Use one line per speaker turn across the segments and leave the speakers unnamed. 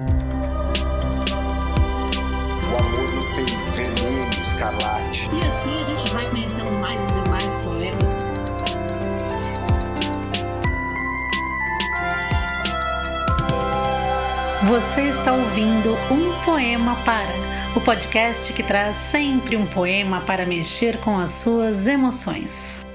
O amor no peito, vermelho, escarlate.
E assim a gente vai conhecendo mais e mais poetas.
Você está ouvindo Um Poema Para, o podcast que traz sempre um poema para mexer com as suas emoções.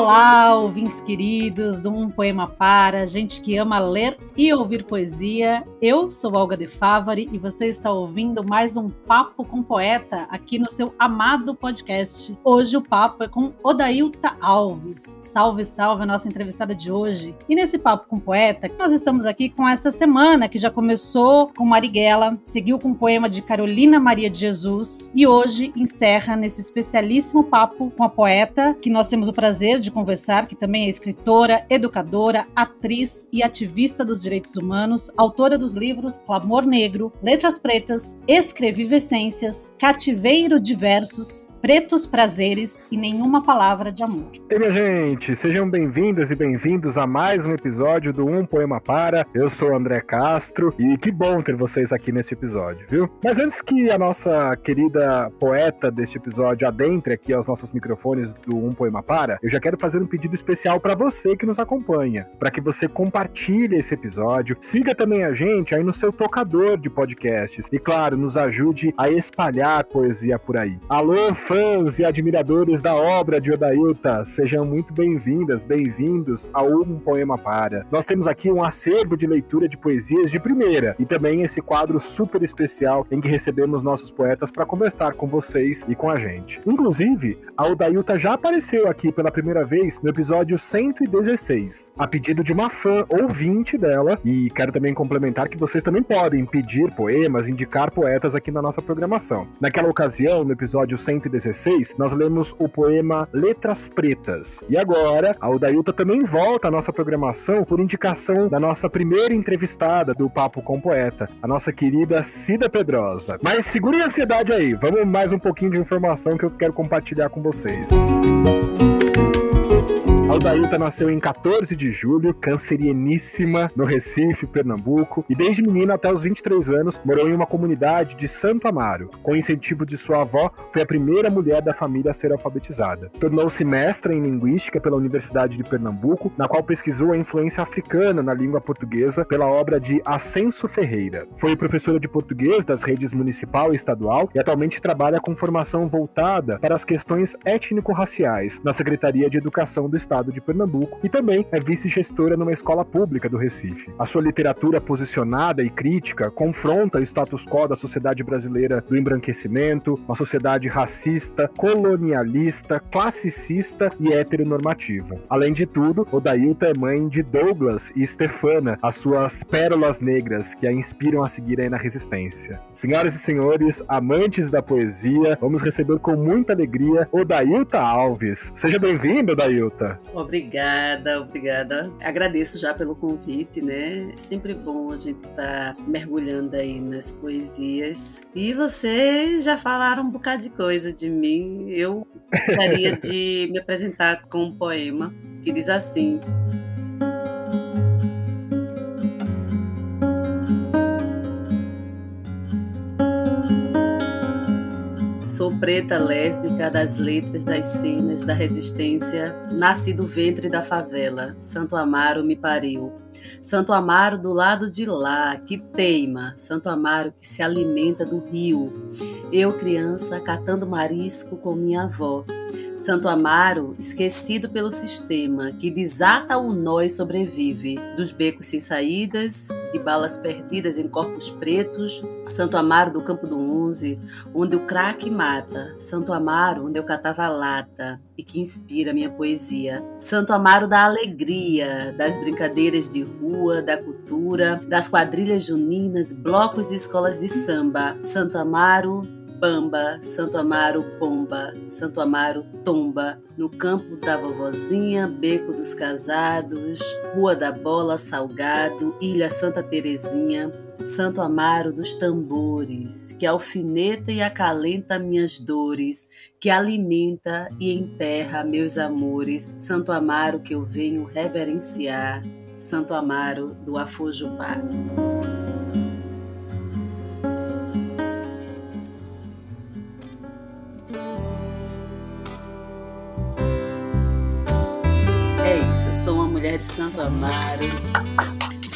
Olá, ouvintes queridos do Um Poema Para, gente que ama ler e ouvir poesia. Eu sou Olga de Favari e você está ouvindo mais um Papo com Poeta aqui no seu amado podcast. Hoje o papo é com Odailta Alves. Salve, salve a nossa entrevistada de hoje. E nesse Papo com Poeta, nós estamos aqui com essa semana que já começou com Marighella, seguiu com o poema de Carolina Maria de Jesus e hoje encerra nesse especialíssimo papo com a poeta que nós temos o prazer de conversar, que também é escritora, educadora, atriz e ativista dos direitos humanos, autora dos livros Clamor Negro, Letras Pretas, Escrevivescências, Cativeiro de Versos, Pretos Prazeres e Nenhuma Palavra de Amor.
E minha gente, sejam bem-vindas e bem-vindos a mais um episódio do Um Poema Para. Eu sou André Castro e que bom ter vocês aqui nesse episódio, viu? Mas antes que a nossa querida poeta deste episódio adentre aqui aos nossos microfones do Um Poema Para, eu já quero fazer um pedido especial para você que nos acompanha, para que você compartilhe esse episódio, siga também a gente aí no seu tocador de podcasts e, claro, nos ajude a espalhar poesia por aí. Alô, fãs e admiradores da obra de Odailta, sejam muito bem-vindas, bem-vindos ao Um Poema Para. Nós temos aqui um acervo de leitura de poesias de primeira e também esse quadro super especial em que recebemos nossos poetas para conversar com vocês e com a gente. Inclusive, a Odailta já apareceu aqui pela primeira vez no episódio 116, a pedido de uma fã ouvinte dela, e quero também complementar que vocês também podem pedir poemas, indicar poetas aqui na nossa programação. Naquela ocasião, no episódio 116, nós lemos o poema Letras Pretas. E agora, a Odailta também volta à nossa programação por indicação da nossa primeira entrevistada do Papo com Poeta, a nossa querida Cida Pedrosa. Mas segurem a ansiedade aí, vamos mais um pouquinho de informação que eu quero compartilhar com vocês. Aldailta nasceu em 14 de julho, cancerieníssima, no Recife, Pernambuco, e desde menina até os 23 anos morou em uma comunidade de Santo Amaro. Com incentivo de sua avó, foi a primeira mulher da família a ser alfabetizada. Tornou-se mestra em linguística pela Universidade de Pernambuco, na qual pesquisou a influência africana na língua portuguesa pela obra de Ascenso Ferreira. Foi professora de português das redes municipal e estadual e atualmente trabalha com formação voltada para as questões étnico-raciais na Secretaria de Educação do Estado de Pernambuco e também é vice-gestora numa escola pública do Recife. A sua literatura posicionada e crítica confronta o status quo da sociedade brasileira do embranquecimento, uma sociedade racista, colonialista, classicista e heteronormativa. Além de tudo, Odailta é mãe de Douglas e Stefana, as suas pérolas negras que a inspiram a seguir aí na resistência. Senhoras e senhores, amantes da poesia, vamos receber com muita alegria Odailta Alves. Seja bem-vinda, Odailta.
Obrigada, obrigada. Agradeço já pelo convite, né? Sempre bom a gente estar tá mergulhando aí nas poesias. E vocês já falaram um bocado de coisa de mim. Eu gostaria de me apresentar com um poema que diz assim. Sou preta lésbica das letras, das cenas, da resistência. Nasci do ventre da favela. Santo Amaro me pariu. Santo Amaro do lado de lá, que teima. Santo Amaro que se alimenta do rio. Eu, criança, catando marisco com minha avó. Santo Amaro, esquecido pelo sistema, que desata o nó e sobrevive, dos becos sem saídas, de balas perdidas em corpos pretos, Santo Amaro do Campo do Onze, onde o craque mata, Santo Amaro, onde eu catava lata e que inspira minha poesia, Santo Amaro da alegria, das brincadeiras de rua, da cultura, das quadrilhas juninas, blocos e escolas de samba, Santo Amaro Bamba, Santo Amaro Pomba, Santo Amaro Tomba, no campo da vovozinha, Beco dos Casados, Rua da Bola Salgado, Ilha Santa Terezinha, Santo Amaro dos tambores, que alfineta e acalenta minhas dores, que alimenta e enterra meus amores, Santo Amaro que eu venho reverenciar. Santo Amaro do Afujubá. Mulher de Santo Amaro,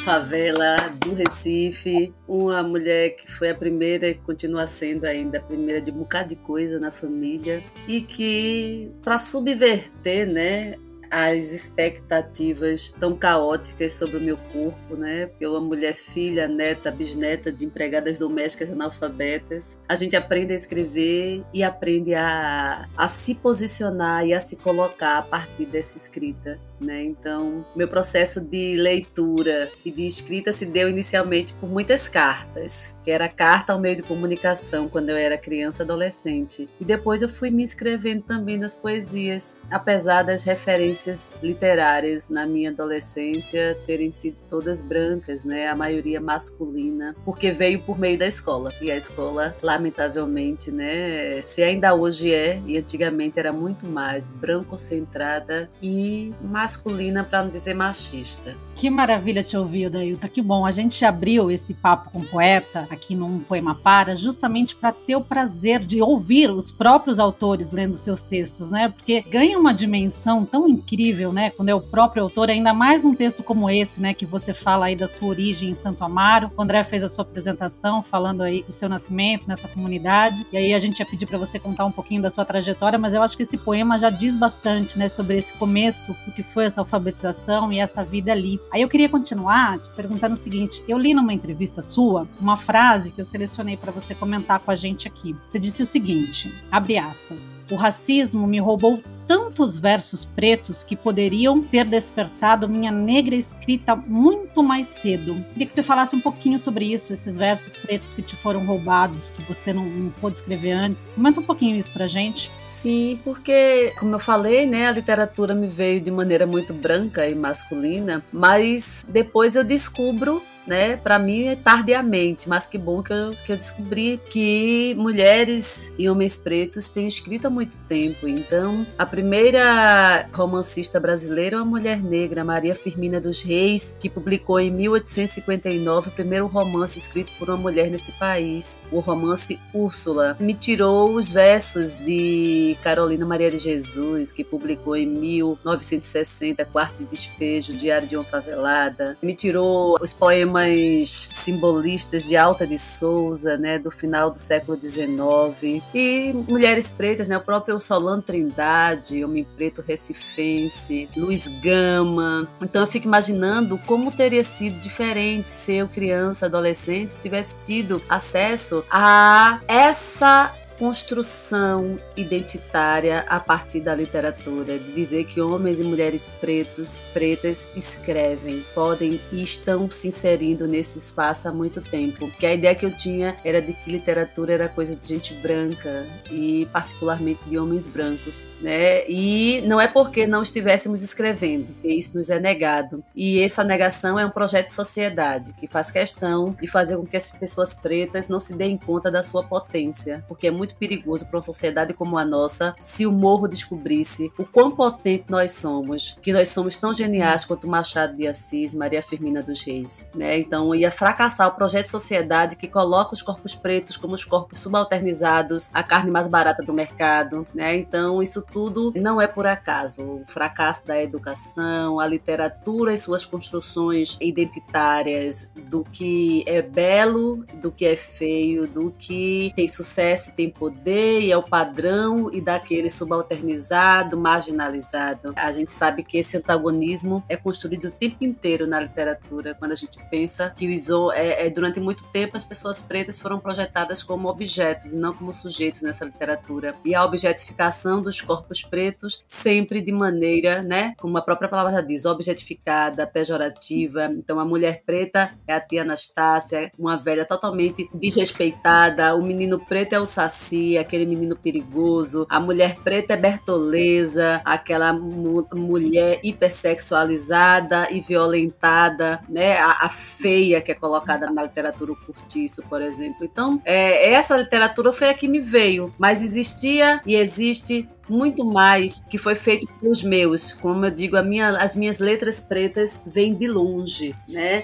favela do Recife, uma mulher que foi a primeira e continua sendo ainda a primeira de um bocado de coisa na família e que para subverter, né, as expectativas tão caóticas sobre o meu corpo, né? Porque eu, uma mulher filha, neta, bisneta de empregadas domésticas analfabetas, a gente aprende a escrever e aprende a, a se posicionar e a se colocar a partir dessa escrita. Né? Então, meu processo de leitura e de escrita se deu inicialmente por muitas cartas, que era carta ao meio de comunicação quando eu era criança adolescente. E depois eu fui me inscrevendo também nas poesias, apesar das referências literárias na minha adolescência terem sido todas brancas, né? A maioria masculina, porque veio por meio da escola. E a escola, lamentavelmente, né, se ainda hoje é, e antigamente era muito mais branco-centrada e masculina masculina, para não dizer machista.
Que maravilha te ouvir, Dailton. Que bom. A gente abriu esse papo com o poeta aqui num Poema Para, justamente para ter o prazer de ouvir os próprios autores lendo seus textos, né? Porque ganha uma dimensão tão incrível, né? Quando é o próprio autor, ainda mais num texto como esse, né? Que você fala aí da sua origem em Santo Amaro. O André fez a sua apresentação falando aí do seu nascimento nessa comunidade. E aí a gente ia pedir para você contar um pouquinho da sua trajetória, mas eu acho que esse poema já diz bastante, né? Sobre esse começo, o que foi essa alfabetização e essa vida ali. Aí eu queria continuar te perguntando o seguinte: eu li numa entrevista sua uma frase que eu selecionei para você comentar com a gente aqui. Você disse o seguinte: abre aspas, o racismo me roubou tantos versos pretos que poderiam ter despertado minha negra escrita muito mais cedo. Queria que você falasse um pouquinho sobre isso, esses versos pretos que te foram roubados, que você não, não pôde escrever antes. Comenta um pouquinho isso pra gente.
Sim, porque, como eu falei, né, a literatura me veio de maneira muito branca e masculina, mas depois eu descubro né? Para mim é tardiamente, mas que bom que eu, que eu descobri que mulheres e homens pretos têm escrito há muito tempo. Então, a primeira romancista brasileira é uma mulher negra, Maria Firmina dos Reis, que publicou em 1859 o primeiro romance escrito por uma mulher nesse país, o romance Úrsula. Me tirou os versos de Carolina Maria de Jesus, que publicou em 1960 Quarto de Despejo, Diário de uma Favelada. Me tirou os poemas poemas simbolistas de Alta de Souza, né, do final do século XIX, e mulheres pretas, né, o próprio Solano Trindade, Homem Preto Recifense, Luiz Gama. Então eu fico imaginando como teria sido diferente se eu, criança, adolescente, tivesse tido acesso a essa construção identitária a partir da literatura, de dizer que homens e mulheres pretos, pretas escrevem, podem e estão se inserindo nesse espaço há muito tempo. Que a ideia que eu tinha era de que literatura era coisa de gente branca e particularmente de homens brancos, né? E não é porque não estivéssemos escrevendo, que isso nos é negado. E essa negação é um projeto de sociedade que faz questão de fazer com que as pessoas pretas não se deem conta da sua potência, porque é muito muito perigoso para uma sociedade como a nossa se o morro descobrisse o quão potente nós somos, que nós somos tão geniais quanto Machado de Assis, Maria Firmina dos Reis. Né? Então ia fracassar o projeto de sociedade que coloca os corpos pretos como os corpos subalternizados, a carne mais barata do mercado. Né? Então isso tudo não é por acaso. O fracasso da educação, a literatura e suas construções identitárias do que é belo, do que é feio, do que tem sucesso tem poder e é o padrão e daquele subalternizado, marginalizado. A gente sabe que esse antagonismo é construído o tempo inteiro na literatura, quando a gente pensa que o é, é, durante muito tempo as pessoas pretas foram projetadas como objetos e não como sujeitos nessa literatura. E a objetificação dos corpos pretos sempre de maneira, né, como a própria palavra já diz, objetificada, pejorativa. Então a mulher preta é a tia Anastácia, uma velha totalmente desrespeitada, o menino preto é o saci aquele menino perigoso, a mulher preta é Bertoleza, aquela mu mulher hipersexualizada e violentada, né? A, a, feia que é colocada na literatura curtiço, por exemplo. Então, é, essa literatura foi a que me veio, mas existia e existe muito mais que foi feito pelos meus. Como eu digo, minha, as minhas letras pretas vêm de longe, né?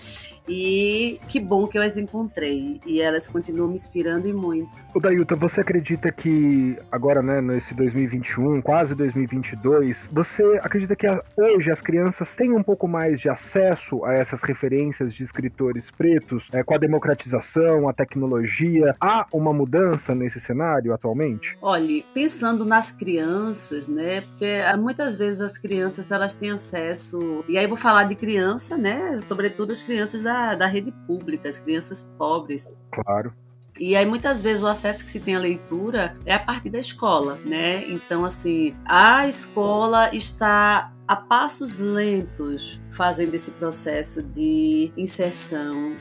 E que bom que eu as encontrei. E elas continuam me inspirando e muito.
O Dayuta, você acredita que agora, né, nesse 2021, quase 2022, você acredita que hoje as crianças têm um pouco mais de acesso a essas referências de escritores pretos, é, com a democratização, a tecnologia? Há uma mudança nesse cenário atualmente?
Olhe, pensando nas crianças, né, porque ah, muitas vezes as crianças elas têm acesso, e aí vou falar de criança, né, sobretudo as crianças da da, rede pública, as crianças pobres.
Claro.
E aí muitas vezes o acesso que se tem à leitura é a partir da escola, né? Então assim, a escola está a passos lentos fazendo esse processo de inserção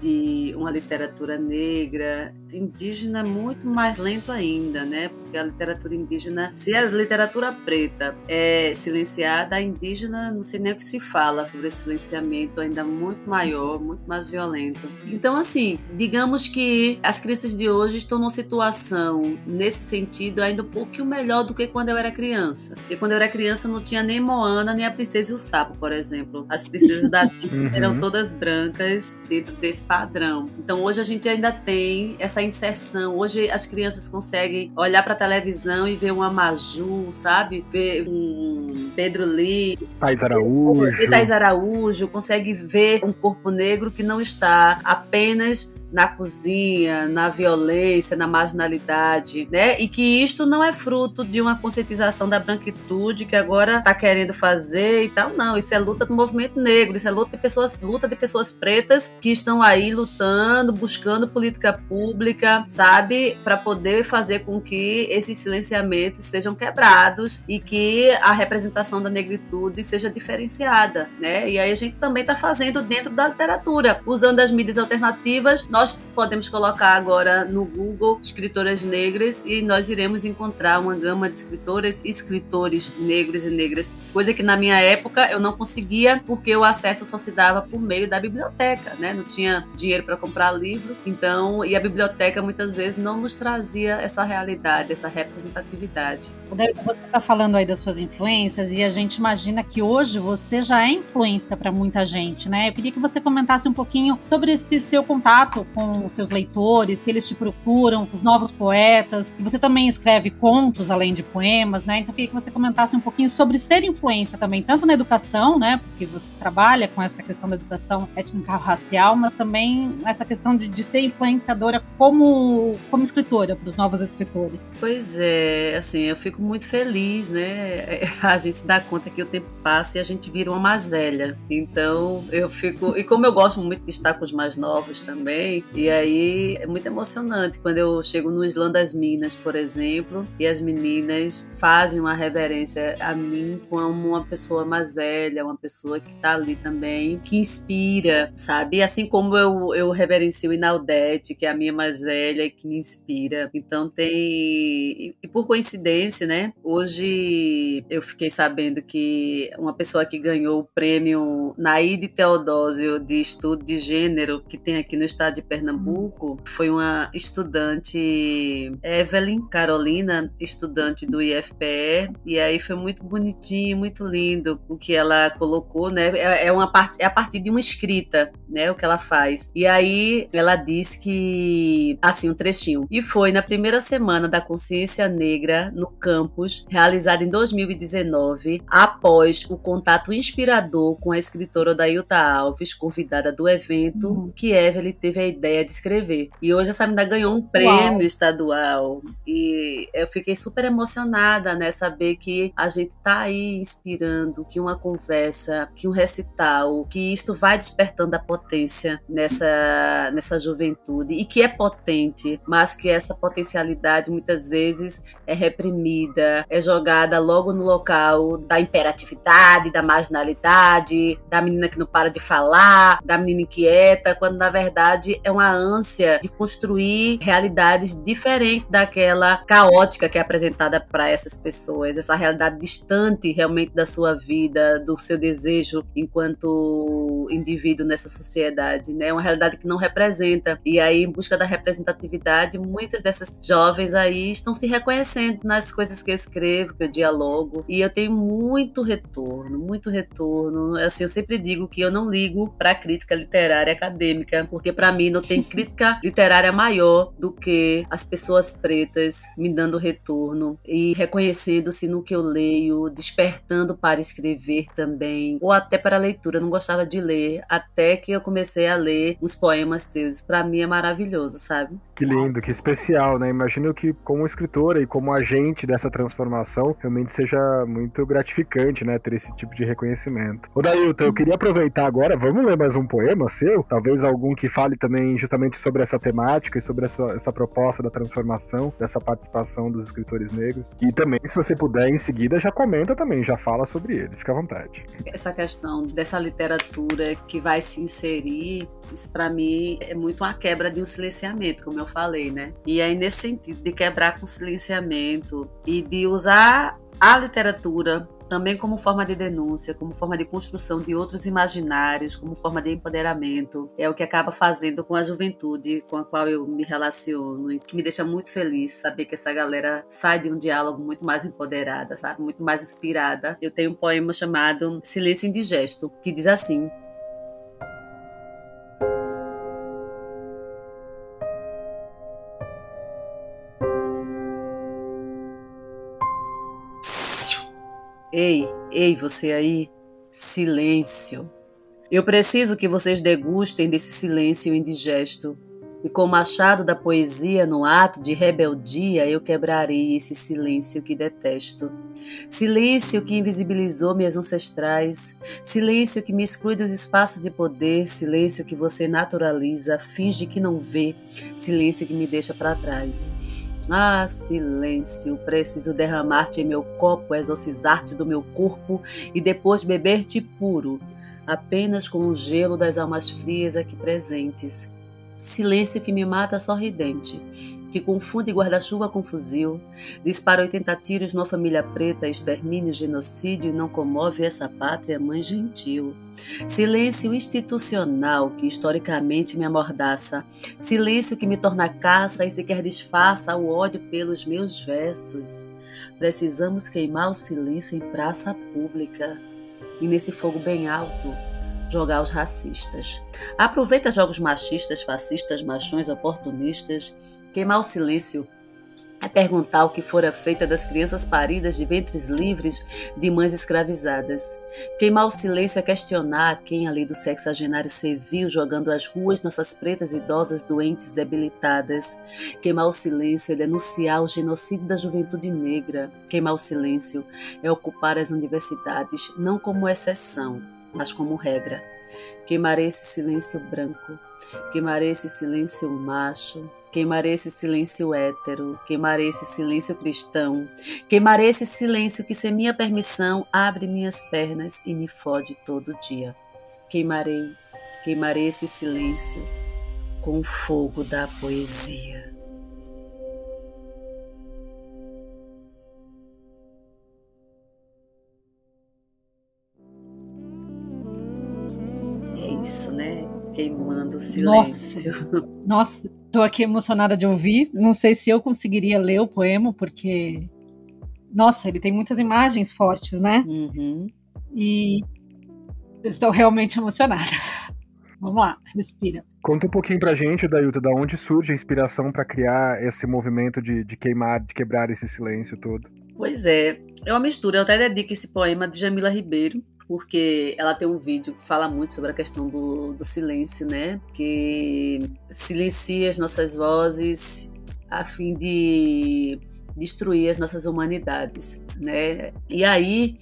de uma literatura negra indígena muito mais lento ainda, né? Porque a literatura indígena, se a literatura preta é silenciada, a indígena não sei nem o que se fala sobre esse silenciamento ainda muito maior, muito mais violento. Então, assim, digamos que as crianças de hoje estão numa situação, nesse sentido, ainda um pouquinho melhor do que quando eu era criança. Porque quando eu era criança não tinha nem Moana, nem a Princesa e o Sapo, por exemplo. As princesas da Disney uhum. eram todas brancas dentro desse padrão. Então, hoje a gente ainda tem essa inserção. Hoje as crianças conseguem olhar para a televisão e ver uma Maju, sabe? Ver um Pedro Liz,
Thais Araújo.
Thais Araújo, consegue ver um corpo negro que não está apenas na cozinha, na violência, na marginalidade, né? E que isto não é fruto de uma conscientização da branquitude que agora está querendo fazer e tal, não. Isso é luta do movimento negro, isso é luta de pessoas, luta de pessoas pretas que estão aí lutando, buscando política pública, sabe, para poder fazer com que esses silenciamentos sejam quebrados e que a representação da negritude seja diferenciada, né? E aí a gente também está fazendo dentro da literatura, usando as mídias alternativas, nós nós podemos colocar agora no Google escritoras negras e nós iremos encontrar uma gama de escritoras e escritores negros e negras, coisa que na minha época eu não conseguia porque o acesso só se dava por meio da biblioteca, né? Não tinha dinheiro para comprar livro, então e a biblioteca muitas vezes não nos trazia essa realidade, essa representatividade.
Você está falando aí das suas influências e a gente imagina que hoje você já é influência para muita gente, né? Eu queria que você comentasse um pouquinho sobre esse seu contato com os seus leitores, que eles te procuram, os novos poetas. E você também escreve contos além de poemas, né? Então eu queria que você comentasse um pouquinho sobre ser influência também, tanto na educação, né? Porque você trabalha com essa questão da educação étnico-racial, mas também essa questão de, de ser influenciadora como, como escritora para os novos escritores.
Pois é, assim, eu fico muito feliz, né? A gente se dá conta que o tempo passa e a gente vira uma mais velha. Então eu fico. E como eu gosto muito de estar com os mais novos também, e aí é muito emocionante quando eu chego no Islã das Minas, por exemplo, e as meninas fazem uma reverência a mim como uma pessoa mais velha, uma pessoa que está ali também, que inspira, sabe? Assim como eu, eu reverencio Inaldete, que é a minha mais velha e que me inspira. Então tem. E por coincidência, né? Hoje eu fiquei sabendo que uma pessoa que ganhou o prêmio Naide Teodósio de Estudo de Gênero, que tem aqui no estado de Pernambuco foi uma estudante, Evelyn Carolina, estudante do IFPE, e aí foi muito bonitinho, muito lindo o que ela colocou, né? É, é uma parte, é a partir de uma escrita, né? O que ela faz. E aí ela diz que, assim, um trechinho. E foi na primeira semana da consciência negra no campus, realizada em 2019, após o contato inspirador com a escritora Dailta Alves, convidada do evento, uhum. que Evelyn teve a ideia de escrever. E hoje essa menina ganhou um prêmio Uau. estadual. E eu fiquei super emocionada, né? Saber que a gente tá aí inspirando, que uma conversa, que um recital, que isto vai despertando a potência nessa, nessa juventude. E que é potente, mas que essa potencialidade muitas vezes é reprimida, é jogada logo no local da imperatividade, da marginalidade, da menina que não para de falar, da menina inquieta, quando na verdade é uma ânsia de construir realidades diferentes daquela caótica que é apresentada para essas pessoas, essa realidade distante realmente da sua vida, do seu desejo enquanto indivíduo nessa sociedade, né? Uma realidade que não representa. E aí, em busca da representatividade, muitas dessas jovens aí estão se reconhecendo nas coisas coisas que eu escrevo, que eu dialogo, e eu tenho muito retorno, muito retorno. Assim, eu sempre digo que eu não ligo para crítica literária acadêmica, porque para mim não tem crítica literária maior do que as pessoas pretas me dando retorno e reconhecendo-se no que eu leio, despertando para escrever também, ou até para leitura. Eu não gostava de ler, até que eu comecei a ler os poemas teus. Para mim é maravilhoso, sabe?
Que lindo, que especial, né? Imagino que como escritora e como agente dessa transformação, realmente seja muito gratificante, né, ter esse tipo de reconhecimento. Ô Dailton, eu queria aproveitar agora, vamos ler mais um poema seu? Talvez algum que fale também justamente sobre essa temática e sobre essa, essa proposta da transformação, dessa participação dos escritores negros. E também, se você puder, em seguida, já comenta também, já fala sobre ele, fica à vontade.
Essa questão dessa literatura que vai se inserir isso para mim é muito uma quebra de um silenciamento, como eu falei, né? E aí nesse sentido de quebrar com silenciamento e de usar a literatura também como forma de denúncia, como forma de construção de outros imaginários, como forma de empoderamento. É o que acaba fazendo com a juventude com a qual eu me relaciono e que me deixa muito feliz saber que essa galera sai de um diálogo muito mais empoderada, sabe? Muito mais inspirada. Eu tenho um poema chamado Silêncio Indigesto, que diz assim: Ei, ei, você aí, silêncio. Eu preciso que vocês degustem desse silêncio indigesto. E com o machado da poesia no ato de rebeldia, eu quebrarei esse silêncio que detesto. Silêncio que invisibilizou minhas ancestrais, silêncio que me exclui dos espaços de poder, silêncio que você naturaliza, finge que não vê, silêncio que me deixa para trás. Ah, silêncio, preciso derramar-te em meu copo, exorcizar-te do meu corpo e depois beber-te puro, apenas com o gelo das almas frias aqui presentes. Silêncio que me mata sorridente, que confunde guarda-chuva com fuzil, dispara 80 tiros numa família preta, extermínio, genocídio e não comove essa pátria mãe gentil. Silêncio institucional que historicamente me amordaça, silêncio que me torna caça e sequer disfarça o ódio pelos meus versos. Precisamos queimar o silêncio em praça pública e nesse fogo bem alto jogar os racistas. Aproveita jogos machistas, fascistas, machões, oportunistas Queimar o silêncio é perguntar o que fora feita das crianças paridas de ventres livres de mães escravizadas. Queimar o silêncio é questionar quem ali do sexagenário serviu jogando às ruas nossas pretas idosas doentes debilitadas. Queimar o silêncio é denunciar o genocídio da juventude negra. Queimar o silêncio é ocupar as universidades não como exceção, mas como regra. Queimarei esse silêncio branco, queimarei esse silêncio macho, Queimarei esse silêncio hétero, queimarei esse silêncio cristão, queimarei esse silêncio que, sem minha permissão, abre minhas pernas e me fode todo dia. Queimarei, queimarei esse silêncio com o fogo da poesia. Isso, né? Queimando o silêncio.
Nossa, nossa, tô aqui emocionada de ouvir. Não sei se eu conseguiria ler o poema, porque. Nossa, ele tem muitas imagens fortes, né?
Uhum.
E eu estou realmente emocionada. Vamos lá, respira.
Conta um pouquinho pra gente, Dailton, da onde surge a inspiração para criar esse movimento de, de queimar, de quebrar esse silêncio todo.
Pois é, é uma mistura. Eu até dedico esse poema de Jamila Ribeiro, porque ela tem um vídeo que fala muito sobre a questão do, do silêncio, né? Que silencia as nossas vozes a fim de destruir as nossas humanidades, né? E aí,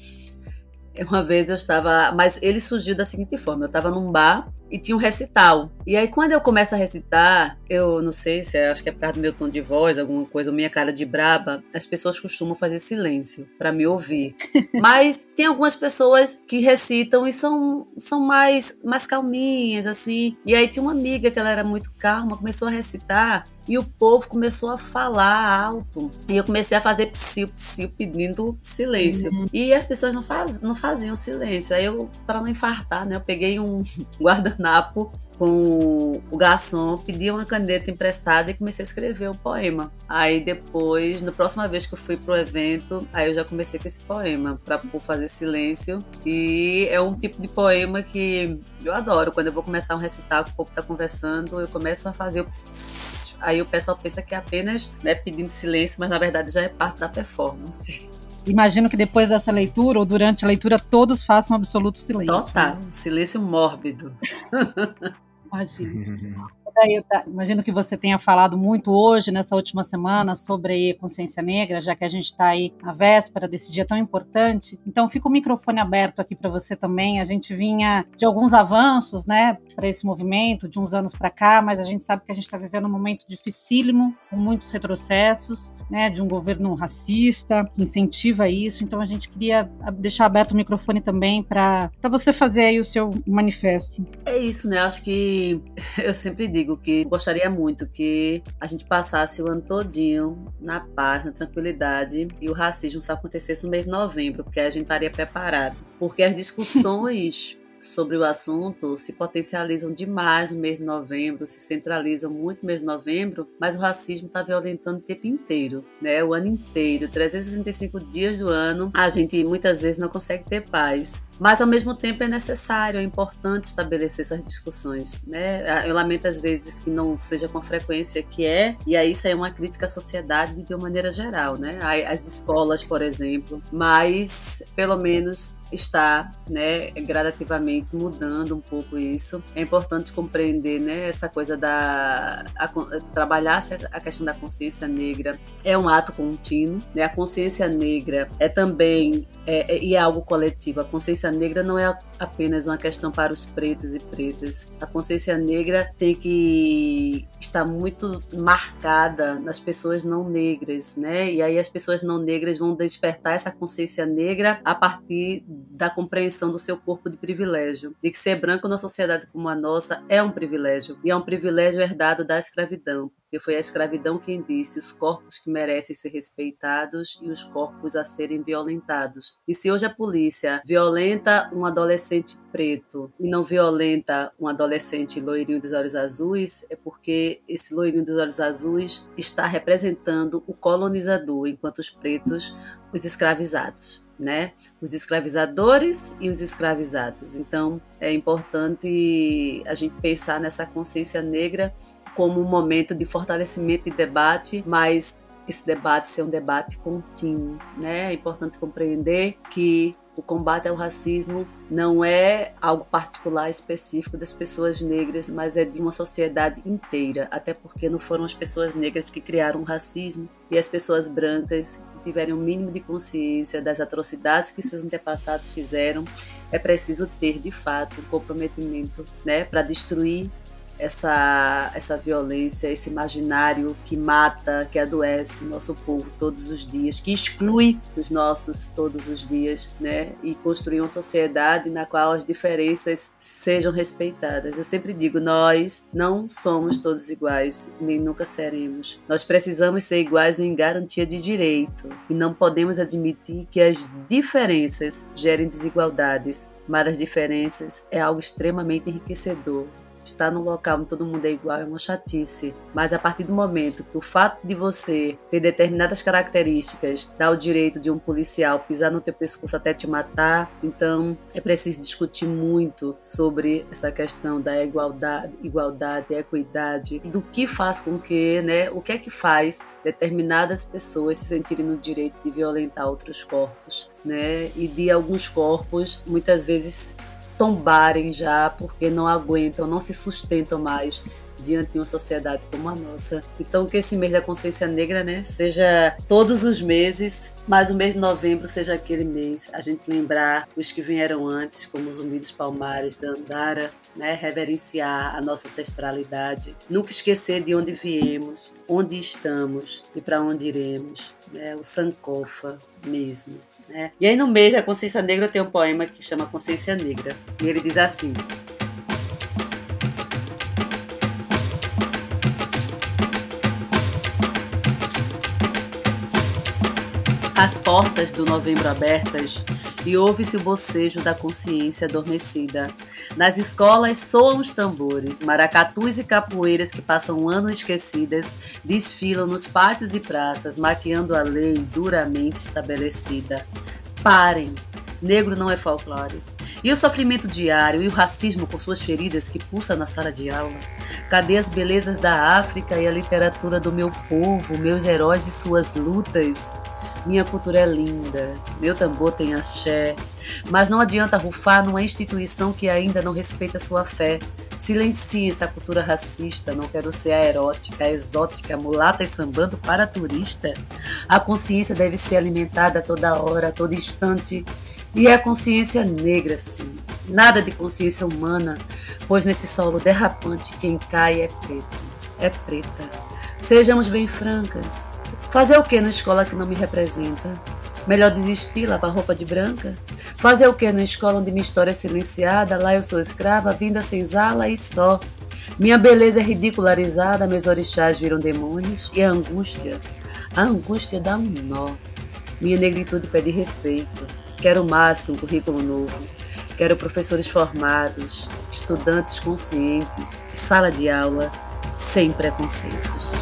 uma vez eu estava, mas ele surgiu da seguinte forma: eu estava num bar e tinha um recital. E aí, quando eu começo a recitar, eu não sei se é, acho que é por causa do meu tom de voz, alguma coisa, ou minha cara de braba, as pessoas costumam fazer silêncio para me ouvir. Mas tem algumas pessoas que recitam e são, são mais, mais calminhas, assim. E aí tinha uma amiga que ela era muito calma, começou a recitar e o povo começou a falar alto. E eu comecei a fazer psiu, psiu, pedindo silêncio. Uhum. E as pessoas não, faz, não faziam silêncio. Aí eu, para não infartar, né, eu peguei um guarda guardanapo com o garçom, pedi uma caneta emprestada e comecei a escrever o poema. Aí depois, na próxima vez que eu fui pro evento, aí eu já comecei com esse poema, para fazer silêncio. E é um tipo de poema que eu adoro. Quando eu vou começar um recital, que o povo tá conversando, eu começo a fazer o psss, Aí o pessoal pensa que é apenas né, pedindo silêncio, mas na verdade já é parte da performance.
Imagino que depois dessa leitura ou durante a leitura todos façam absoluto silêncio.
Total, silêncio mórbido.
Imagina. Daí, imagino que você tenha falado muito hoje, nessa última semana, sobre consciência negra, já que a gente está aí na véspera desse dia tão importante. Então, fica o microfone aberto aqui para você também. A gente vinha de alguns avanços, né, para esse movimento, de uns anos para cá, mas a gente sabe que a gente está vivendo um momento dificílimo, com muitos retrocessos, né, de um governo racista que incentiva isso. Então, a gente queria deixar aberto o microfone também para você fazer aí o seu manifesto.
É isso, né? Acho que eu sempre digo digo que gostaria muito que a gente passasse o ano todinho na paz, na tranquilidade e o racismo só acontecesse no mês de novembro, porque a gente estaria preparado. Porque as discussões sobre o assunto se potencializam demais no mês de novembro, se centralizam muito no mês de novembro, mas o racismo está violentando o tempo inteiro, né? O ano inteiro, 365 dias do ano, a gente muitas vezes não consegue ter paz. Mas ao mesmo tempo é necessário, é importante estabelecer essas discussões, né? Eu lamento às vezes que não seja com a frequência que é, e aí isso é uma crítica à sociedade de uma maneira geral, né? As escolas, por exemplo, mas pelo menos está né, gradativamente mudando um pouco isso. É importante compreender né, essa coisa da. A, trabalhar a questão da consciência negra é um ato contínuo. Né? A consciência negra é também. É, é, e é algo coletivo. A consciência negra não é apenas uma questão para os pretos e pretas. A consciência negra tem que estar muito marcada nas pessoas não negras, né? E aí as pessoas não negras vão despertar essa consciência negra a partir da compreensão do seu corpo de privilégio, de que ser branco numa sociedade como a nossa é um privilégio e é um privilégio herdado da escravidão. E foi a escravidão quem disse os corpos que merecem ser respeitados e os corpos a serem violentados. E se hoje a polícia violenta um adolescente preto e não violenta um adolescente loirinho dos olhos azuis, é porque esse loirinho dos olhos azuis está representando o colonizador, enquanto os pretos, os escravizados né? Os escravizadores e os escravizados. Então, é importante a gente pensar nessa consciência negra como um momento de fortalecimento e debate, mas esse debate ser um debate contínuo, né? É importante compreender que o combate ao racismo não é algo particular específico das pessoas negras, mas é de uma sociedade inteira, até porque não foram as pessoas negras que criaram o racismo e as pessoas brancas que tiverem o um mínimo de consciência das atrocidades que seus antepassados fizeram, é preciso ter de fato um comprometimento, né, para destruir essa, essa violência, esse imaginário que mata, que adoece nosso povo todos os dias, que exclui os nossos todos os dias, né? E construir uma sociedade na qual as diferenças sejam respeitadas. Eu sempre digo, nós não somos todos iguais, nem nunca seremos. Nós precisamos ser iguais em garantia de direito e não podemos admitir que as diferenças gerem desigualdades mas as diferenças é algo extremamente enriquecedor estar num local onde todo mundo é igual é uma chatice. Mas a partir do momento que o fato de você ter determinadas características dá o direito de um policial pisar no teu pescoço até te matar, então é preciso discutir muito sobre essa questão da igualdade, igualdade, equidade, do que faz com que, né, o que é que faz determinadas pessoas se sentirem no direito de violentar outros corpos, né? E de alguns corpos muitas vezes tombarem já porque não aguentam, não se sustentam mais diante de uma sociedade como a nossa. Então que esse mês da consciência negra, né, seja todos os meses, mas o mês de novembro seja aquele mês a gente lembrar os que vieram antes, como os Unidos Palmares da Andara, né, reverenciar a nossa ancestralidade, nunca esquecer de onde viemos, onde estamos e para onde iremos, né, o Sankofa mesmo. Né? E aí no mês da consciência negra tem um poema que chama Consciência Negra. E ele diz assim: As portas do novembro abertas e ouve-se o bocejo da consciência adormecida. Nas escolas soam os tambores, maracatus e capoeiras que passam um ano esquecidas desfilam nos pátios e praças, maquiando a lei duramente estabelecida. Parem! Negro não é folclore. E o sofrimento diário e o racismo com suas feridas que pulsa na sala de aula? Cadê as belezas da África e a literatura do meu povo, meus heróis e suas lutas? Minha cultura é linda, meu tambor tem axé, mas não adianta rufar numa instituição que ainda não respeita sua fé. Silencie essa cultura racista, não quero ser a erótica, a exótica, mulata e sambando para turista. A consciência deve ser alimentada toda hora, a todo instante. E é a consciência negra, sim. Nada de consciência humana, pois nesse solo derrapante quem cai é preto. É preta. Sejamos bem francas. Fazer o que na escola que não me representa? Melhor desistir, lavar roupa de branca? Fazer o que na escola onde minha história é silenciada? Lá eu sou escrava, vinda sem zala e só. Minha beleza é ridicularizada, meus orixás viram demônios e a angústia, a angústia dá um nó. Minha negritude pede respeito. Quero mais que um currículo novo. Quero professores formados, estudantes conscientes, sala de aula sem preconceitos.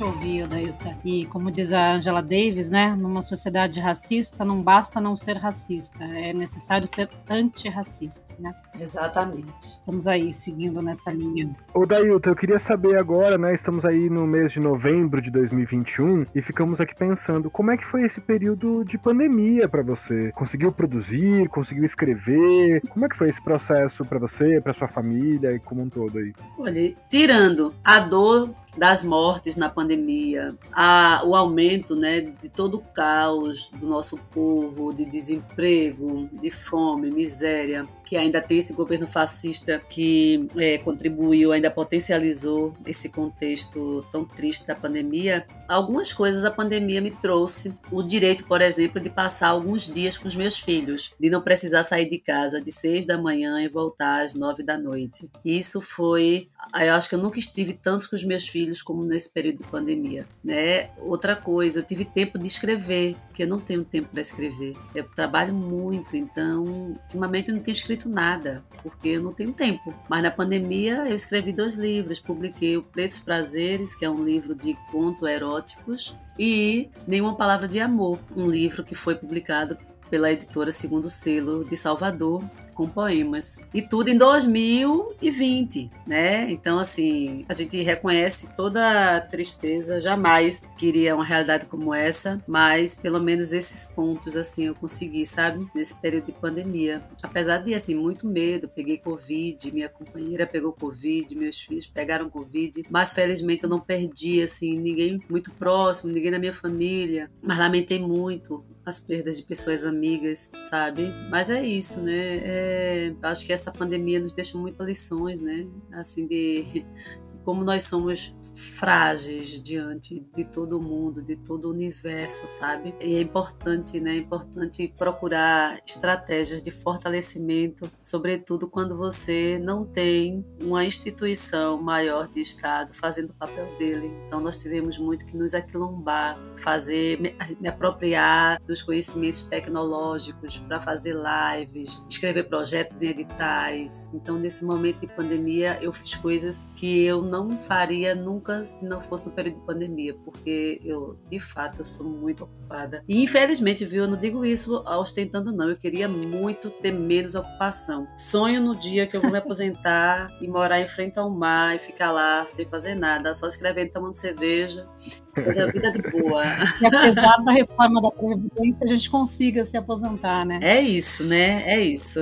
Te ouvir, Dailta. E como diz a Angela Davis, né, numa sociedade racista não basta não ser racista, é necessário ser antirracista, né?
Exatamente.
Estamos aí seguindo nessa linha.
Ô Dailta, eu queria saber agora, né, estamos aí no mês de novembro de 2021 e ficamos aqui pensando, como é que foi esse período de pandemia para você? Conseguiu produzir, conseguiu escrever? Como é que foi esse processo para você, para sua família e como um todo aí?
Olha, tirando a dor das mortes na pandemia, a, o aumento né, de todo o caos do nosso povo, de desemprego, de fome, miséria, que ainda tem esse governo fascista que é, contribuiu, ainda potencializou esse contexto tão triste da pandemia, algumas coisas a pandemia me trouxe. O direito, por exemplo, de passar alguns dias com os meus filhos, de não precisar sair de casa de seis da manhã e voltar às nove da noite. Isso foi, eu acho que eu nunca estive tanto com os meus filhos como nesse período de pandemia, né? Outra coisa, eu tive tempo de escrever, porque eu não tenho tempo para escrever. Eu trabalho muito, então ultimamente eu não tenho escrito nada, porque eu não tenho tempo. Mas na pandemia eu escrevi dois livros, publiquei o Pretos Prazeres, que é um livro de contos eróticos, e Nenhuma Palavra de Amor, um livro que foi publicado pela editora Segundo Selo de Salvador, com poemas. E tudo em 2020, né? Então, assim, a gente reconhece toda a tristeza, jamais queria uma realidade como essa, mas pelo menos esses pontos, assim, eu consegui, sabe? Nesse período de pandemia. Apesar de, assim, muito medo, peguei Covid, minha companheira pegou Covid, meus filhos pegaram Covid, mas felizmente eu não perdi, assim, ninguém muito próximo, ninguém da minha família, mas lamentei muito as perdas de pessoas amigas, sabe? Mas é isso, né? É, acho que essa pandemia nos deixa muitas lições, né? Assim, de como nós somos frágeis diante de todo mundo, de todo o universo, sabe? E é importante, né? É importante procurar estratégias de fortalecimento, sobretudo quando você não tem uma instituição maior de Estado fazendo o papel dele. Então nós tivemos muito que nos aquilombar, fazer, me, apropriar dos conhecimentos tecnológicos para fazer lives, escrever projetos em editais. Então nesse momento de pandemia eu fiz coisas que eu não faria nunca se não fosse no período de pandemia, porque eu, de fato, eu sou muito ocupada. E infelizmente, viu, eu não digo isso ostentando não, eu queria muito ter menos ocupação. Sonho no dia que eu vou me aposentar e morar em frente ao mar e ficar lá sem fazer nada, só escrevendo, tomando cerveja, fazer a vida de boa.
E apesar da reforma da Previdência, a gente consiga se aposentar, né?
É isso, né? É isso.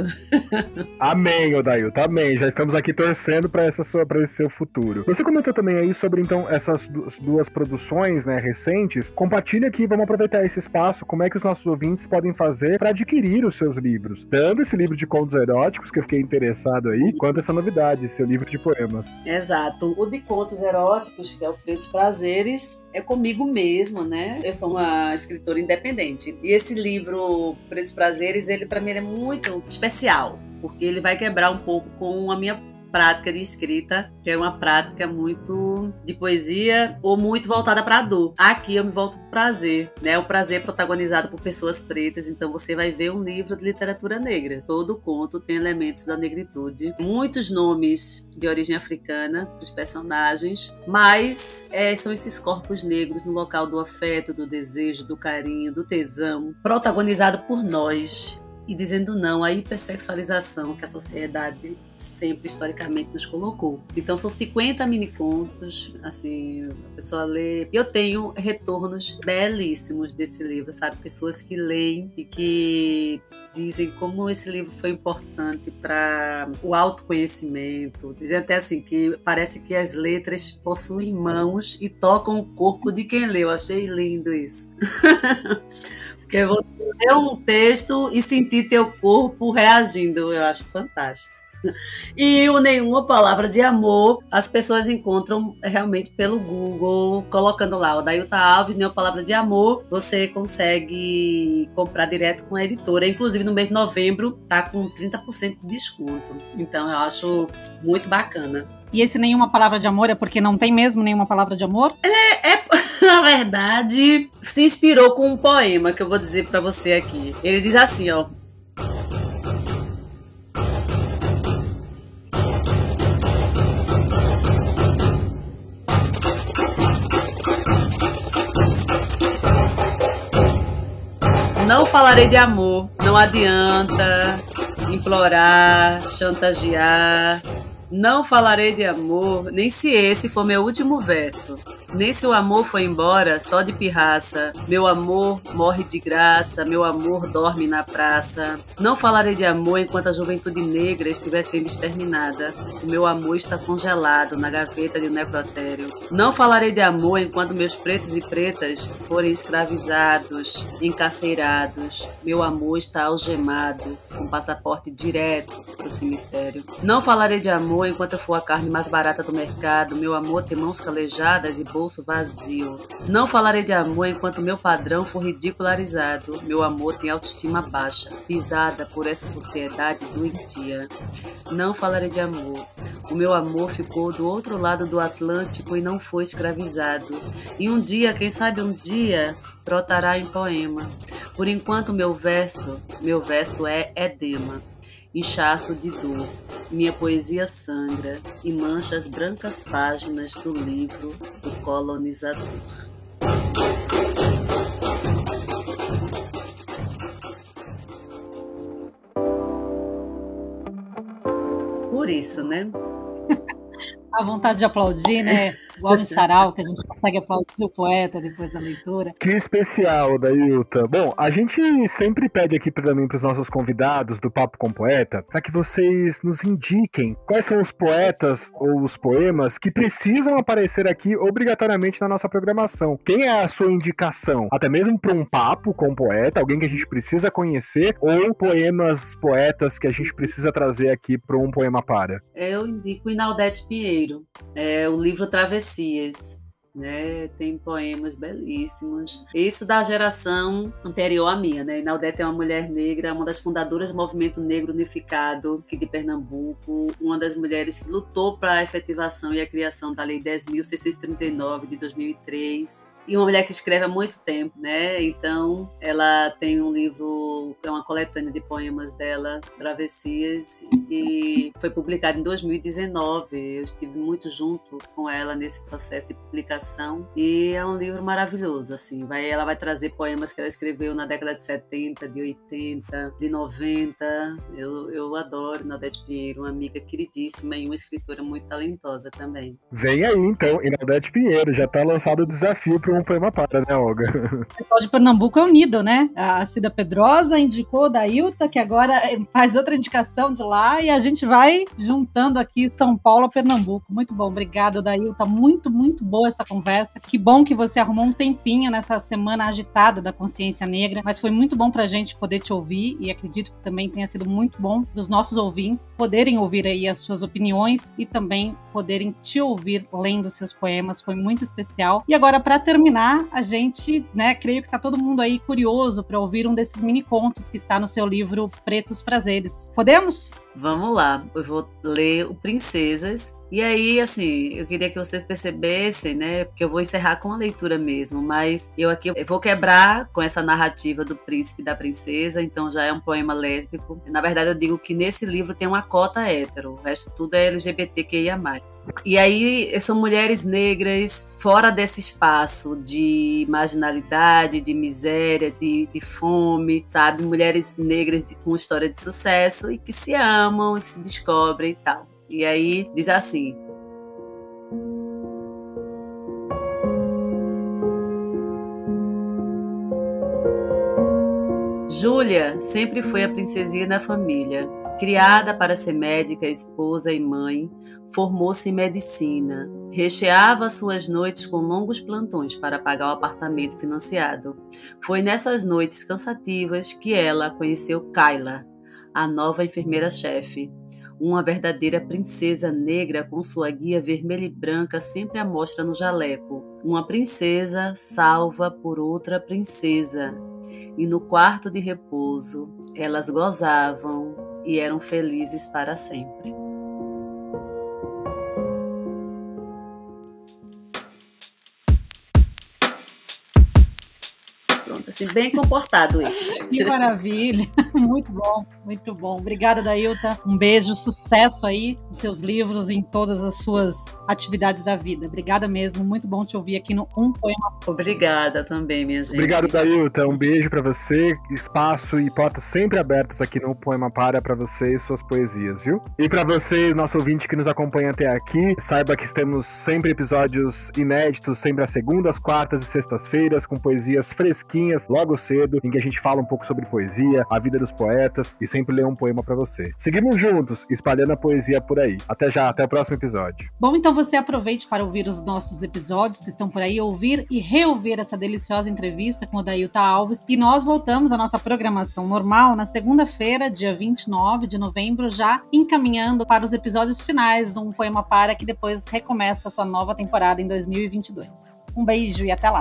amém, Odailton, amém. Já estamos aqui torcendo para essa sua, esse seu futuro. Você comentou também aí sobre então essas duas produções, né, recentes. Compartilha aqui, vamos aproveitar esse espaço, como é que os nossos ouvintes podem fazer para adquirir os seus livros, tanto esse livro de contos eróticos que eu fiquei interessado aí, quanto essa novidade, seu livro de poemas.
Exato. O de contos eróticos, que é o Pretos Prazeres, é comigo mesmo, né? Eu sou uma escritora independente. E esse livro Pretos Prazeres, ele para mim ele é muito especial porque ele vai quebrar um pouco com a minha prática de escrita, que é uma prática muito de poesia ou muito voltada para a dor. Aqui eu me volto pro prazer, né? O prazer protagonizado por pessoas pretas, então você vai ver um livro de literatura negra. Todo conto tem elementos da negritude, muitos nomes de origem africana para os personagens, mas é, são esses corpos negros no local do afeto, do desejo, do carinho, do tesão, protagonizado por nós e dizendo não à hipersexualização que a sociedade sempre historicamente nos colocou. Então são 50 mini contos, assim, a pessoa lê. Eu tenho retornos belíssimos desse livro, sabe? Pessoas que leem e que dizem como esse livro foi importante para o autoconhecimento. Dizem até assim que parece que as letras possuem mãos e tocam o corpo de quem lê. Eu achei lindo isso. Porque você ler um texto e sentir teu corpo reagindo, eu acho fantástico. E o Nenhuma Palavra de Amor, as pessoas encontram realmente pelo Google, colocando lá o Dailton Alves, Nenhuma Palavra de Amor, você consegue comprar direto com a editora. Inclusive no mês de novembro tá com 30% de desconto. Então eu acho muito bacana.
E esse Nenhuma Palavra de Amor é porque não tem mesmo nenhuma palavra de amor?
É, é na verdade, se inspirou com um poema que eu vou dizer para você aqui. Ele diz assim, ó: Não falarei de amor, não adianta implorar, chantagear. Não falarei de amor, nem se esse for meu último verso. Nem se o amor foi embora, só de pirraça. Meu amor morre de graça, meu amor dorme na praça. Não falarei de amor enquanto a juventude negra estiver sendo exterminada. O meu amor está congelado na gaveta de um necrotério. Não falarei de amor enquanto meus pretos e pretas forem escravizados, encarcerados. Meu amor está algemado, com passaporte direto para o cemitério. Não falarei de amor enquanto eu for a carne mais barata do mercado. Meu amor tem mãos calejadas e bolso vazio. Não falarei de amor enquanto meu padrão for ridicularizado. Meu amor tem autoestima baixa, pisada por essa sociedade doentia. Não falarei de amor. O meu amor ficou do outro lado do Atlântico e não foi escravizado. E um dia, quem sabe um dia, brotará em poema. Por enquanto, meu verso, meu verso é edema inchaço de dor. Minha poesia sangra e mancha as brancas páginas do livro do colonizador. Por isso, né?
A vontade de aplaudir, né? Igual em Sarau, que a gente consegue aplaudir o poeta depois da leitura.
Que especial, Dailton. Bom, a gente sempre pede aqui também para os nossos convidados do Papo com Poeta para que vocês nos indiquem quais são os poetas ou os poemas que precisam aparecer aqui obrigatoriamente na nossa programação. Quem é a sua indicação? Até mesmo para um papo com poeta, alguém que a gente precisa conhecer, ou poemas, poetas que a gente precisa trazer aqui para um poema para?
Eu indico Inaldete Pinheiro. É o livro Travessia Travessias. Né, tem poemas belíssimos. Isso da geração anterior à minha, né? Inaldete é uma mulher negra, uma das fundadoras do movimento negro unificado aqui de Pernambuco, uma das mulheres que lutou para a efetivação e a criação da Lei 10.639 de 2003 e uma mulher que escreve há muito tempo, né? Então, ela tem um livro, é uma coletânea de poemas dela, Travessias, que foi publicado em 2019. Eu estive muito junto com ela nesse processo de publicação e é um livro maravilhoso, assim. Vai, ela vai trazer poemas que ela escreveu na década de 70, de 80, de 90. Eu, eu adoro Inaldete Pinheiro, uma amiga queridíssima e uma escritora muito talentosa também.
Vem aí, então, Inaldete Pinheiro. Já está lançado o desafio para um poema para, né, Olga?
O pessoal de Pernambuco é unido, né? A Cida Pedrosa indicou da Ilta, que agora faz outra indicação de lá, e a gente vai juntando aqui São Paulo a Pernambuco. Muito bom, obrigado, Dailta. Muito, muito boa essa conversa. Que bom que você arrumou um tempinho nessa semana agitada da consciência negra, mas foi muito bom pra gente poder te ouvir, e acredito que também tenha sido muito bom os nossos ouvintes poderem ouvir aí as suas opiniões e também poderem te ouvir lendo seus poemas. Foi muito especial. E agora, para terminar, terminar, a gente, né, creio que tá todo mundo aí curioso para ouvir um desses mini contos que está no seu livro Pretos Prazeres. Podemos?
Vamos lá, eu vou ler o Princesas. E aí, assim, eu queria que vocês percebessem, né? Porque eu vou encerrar com a leitura mesmo, mas eu aqui vou quebrar com essa narrativa do príncipe e da princesa, então já é um poema lésbico. Na verdade, eu digo que nesse livro tem uma cota hétero, o resto tudo é LGBTQIA. E aí são mulheres negras fora desse espaço de marginalidade, de miséria, de, de fome, sabe? Mulheres negras de, com história de sucesso e que se amam, que se descobrem e tal. E aí diz assim: Júlia sempre foi a princesinha da família. Criada para ser médica, esposa e mãe, formou-se em medicina. Recheava suas noites com longos plantões para pagar o apartamento financiado. Foi nessas noites cansativas que ela conheceu Kyla, a nova enfermeira-chefe, uma verdadeira princesa negra com sua guia vermelha e branca sempre à mostra no jaleco. Uma princesa salva por outra princesa. E no quarto de repouso, elas gozavam e eram felizes para sempre. Assim, bem comportado isso.
Que maravilha, muito bom, muito bom. Obrigada, Dailta. Um beijo, sucesso aí nos seus livros e em todas as suas atividades da vida. Obrigada mesmo, muito bom te ouvir aqui no Um Poema.
Obrigada também, minha gente.
Obrigado, Dailta. Um beijo para você, espaço e portas sempre abertas aqui no Poema Para para você e suas poesias, viu? E para você, nosso ouvinte que nos acompanha até aqui, saiba que temos sempre episódios inéditos, sempre às segundas, quartas e sextas-feiras, com poesias fresquinhas logo cedo, em que a gente fala um pouco sobre poesia, a vida dos poetas e sempre lê um poema para você. Seguimos juntos, espalhando a poesia por aí. Até já, até o próximo episódio.
Bom, então você aproveite para ouvir os nossos episódios que estão por aí, ouvir e reouvir essa deliciosa entrevista com o Dailton Alves. E nós voltamos à nossa programação normal na segunda-feira, dia 29 de novembro, já encaminhando para os episódios finais do Um Poema Para, que depois recomeça a sua nova temporada em 2022. Um beijo e até lá!